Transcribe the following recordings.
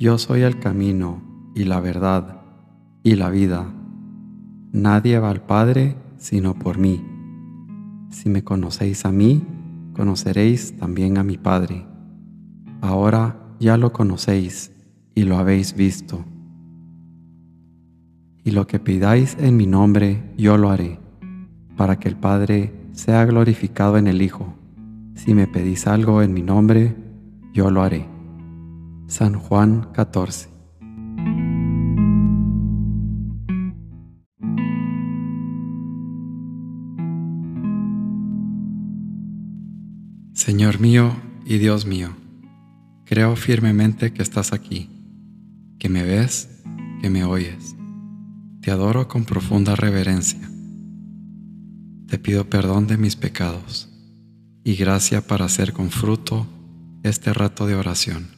Yo soy el camino y la verdad y la vida. Nadie va al Padre sino por mí. Si me conocéis a mí, conoceréis también a mi Padre. Ahora ya lo conocéis y lo habéis visto. Y lo que pidáis en mi nombre, yo lo haré, para que el Padre sea glorificado en el Hijo. Si me pedís algo en mi nombre, yo lo haré. San Juan 14. Señor mío y Dios mío, creo firmemente que estás aquí, que me ves, que me oyes. Te adoro con profunda reverencia. Te pido perdón de mis pecados y gracia para hacer con fruto este rato de oración.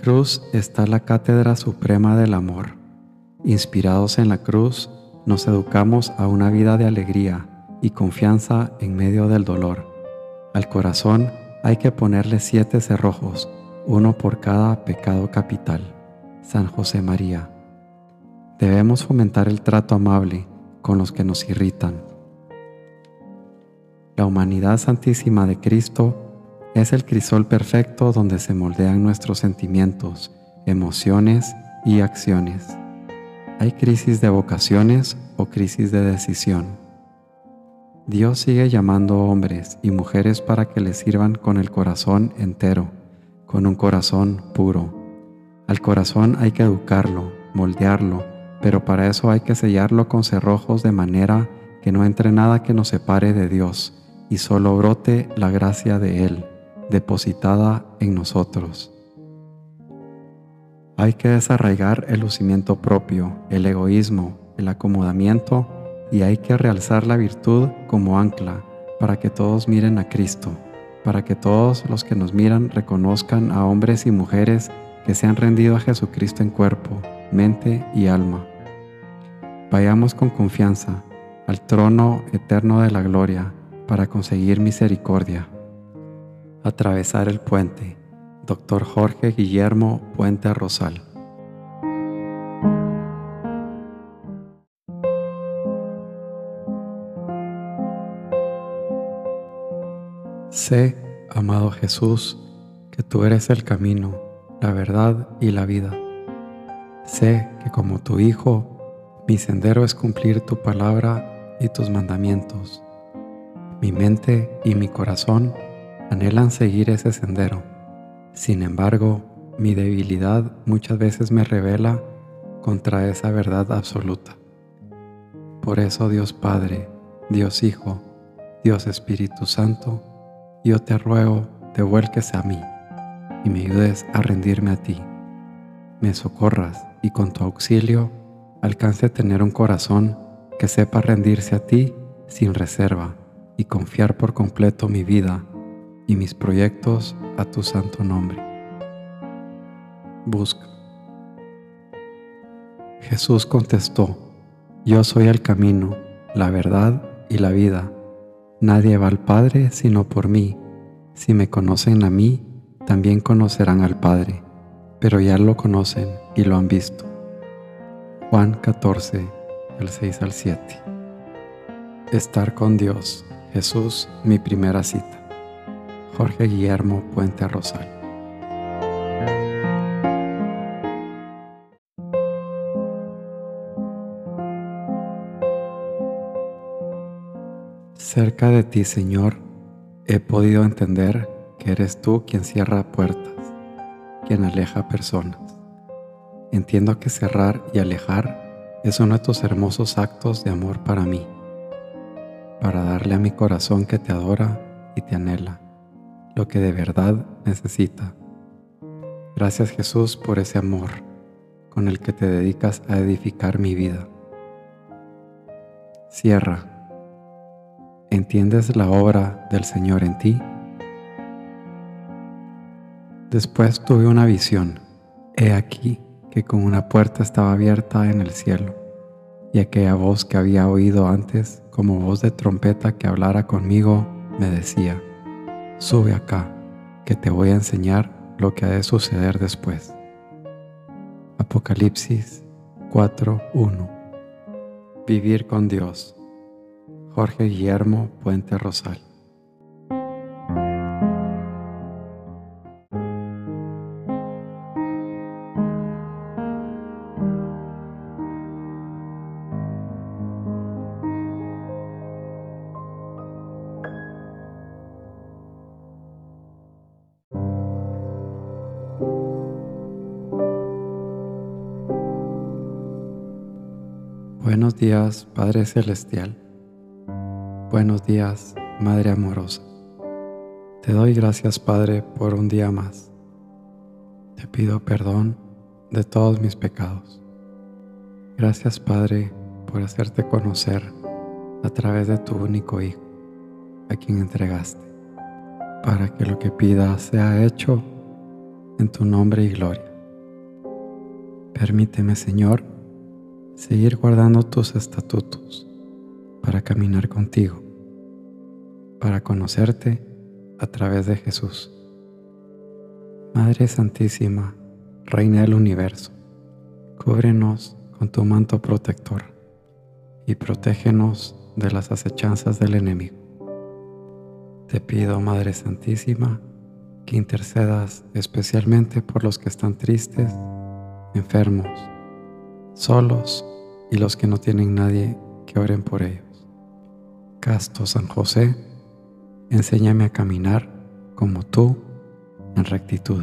Cruz está la cátedra suprema del amor. Inspirados en la cruz, nos educamos a una vida de alegría y confianza en medio del dolor. Al corazón hay que ponerle siete cerrojos, uno por cada pecado capital. San José María. Debemos fomentar el trato amable con los que nos irritan. La humanidad santísima de Cristo es el crisol perfecto donde se moldean nuestros sentimientos, emociones y acciones. Hay crisis de vocaciones o crisis de decisión. Dios sigue llamando hombres y mujeres para que le sirvan con el corazón entero, con un corazón puro. Al corazón hay que educarlo, moldearlo, pero para eso hay que sellarlo con cerrojos de manera que no entre nada que nos separe de Dios y solo brote la gracia de Él depositada en nosotros. Hay que desarraigar el lucimiento propio, el egoísmo, el acomodamiento y hay que realzar la virtud como ancla para que todos miren a Cristo, para que todos los que nos miran reconozcan a hombres y mujeres que se han rendido a Jesucristo en cuerpo, mente y alma. Vayamos con confianza al trono eterno de la gloria para conseguir misericordia. Atravesar el puente. Dr. Jorge Guillermo Puente Rosal. Sé, amado Jesús, que tú eres el camino, la verdad y la vida. Sé que como tu Hijo, mi sendero es cumplir tu palabra y tus mandamientos. Mi mente y mi corazón anhelan seguir ese sendero. Sin embargo, mi debilidad muchas veces me revela contra esa verdad absoluta. Por eso Dios Padre, Dios Hijo, Dios Espíritu Santo, yo te ruego te vuelques a mí y me ayudes a rendirme a ti. Me socorras y con tu auxilio alcance a tener un corazón que sepa rendirse a ti sin reserva y confiar por completo mi vida y mis proyectos a tu santo nombre. Busca. Jesús contestó, Yo soy el camino, la verdad y la vida. Nadie va al Padre sino por mí. Si me conocen a mí, también conocerán al Padre, pero ya lo conocen y lo han visto. Juan 14, del 6 al 7. Estar con Dios, Jesús, mi primera cita. Jorge Guillermo Puente Rosal. Cerca de ti, Señor, he podido entender que eres tú quien cierra puertas, quien aleja personas. Entiendo que cerrar y alejar es uno de tus hermosos actos de amor para mí, para darle a mi corazón que te adora y te anhela lo que de verdad necesita. Gracias Jesús por ese amor con el que te dedicas a edificar mi vida. Cierra. ¿Entiendes la obra del Señor en ti? Después tuve una visión. He aquí que con una puerta estaba abierta en el cielo, y aquella voz que había oído antes, como voz de trompeta que hablara conmigo, me decía, sube acá, que te voy a enseñar lo que ha de suceder después. Apocalipsis 4.1 Vivir con Dios. Jorge Guillermo Puente Rosal. Buenos días, Padre Celestial. Buenos días, Madre amorosa. Te doy gracias, Padre, por un día más. Te pido perdón de todos mis pecados. Gracias, Padre, por hacerte conocer a través de tu único Hijo, a quien entregaste, para que lo que pida sea hecho en tu nombre y gloria. Permíteme, Señor, seguir guardando tus estatutos para caminar contigo, para conocerte a través de Jesús. Madre Santísima, Reina del Universo, cúbrenos con tu manto protector y protégenos de las acechanzas del enemigo. Te pido, Madre Santísima, que intercedas especialmente por los que están tristes, enfermos, solos y los que no tienen nadie que oren por ellos. Casto San José, enséñame a caminar como tú en rectitud.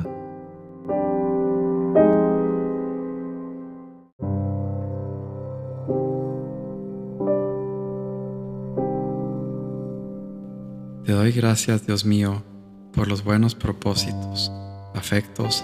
Te doy gracias, Dios mío, por los buenos propósitos, afectos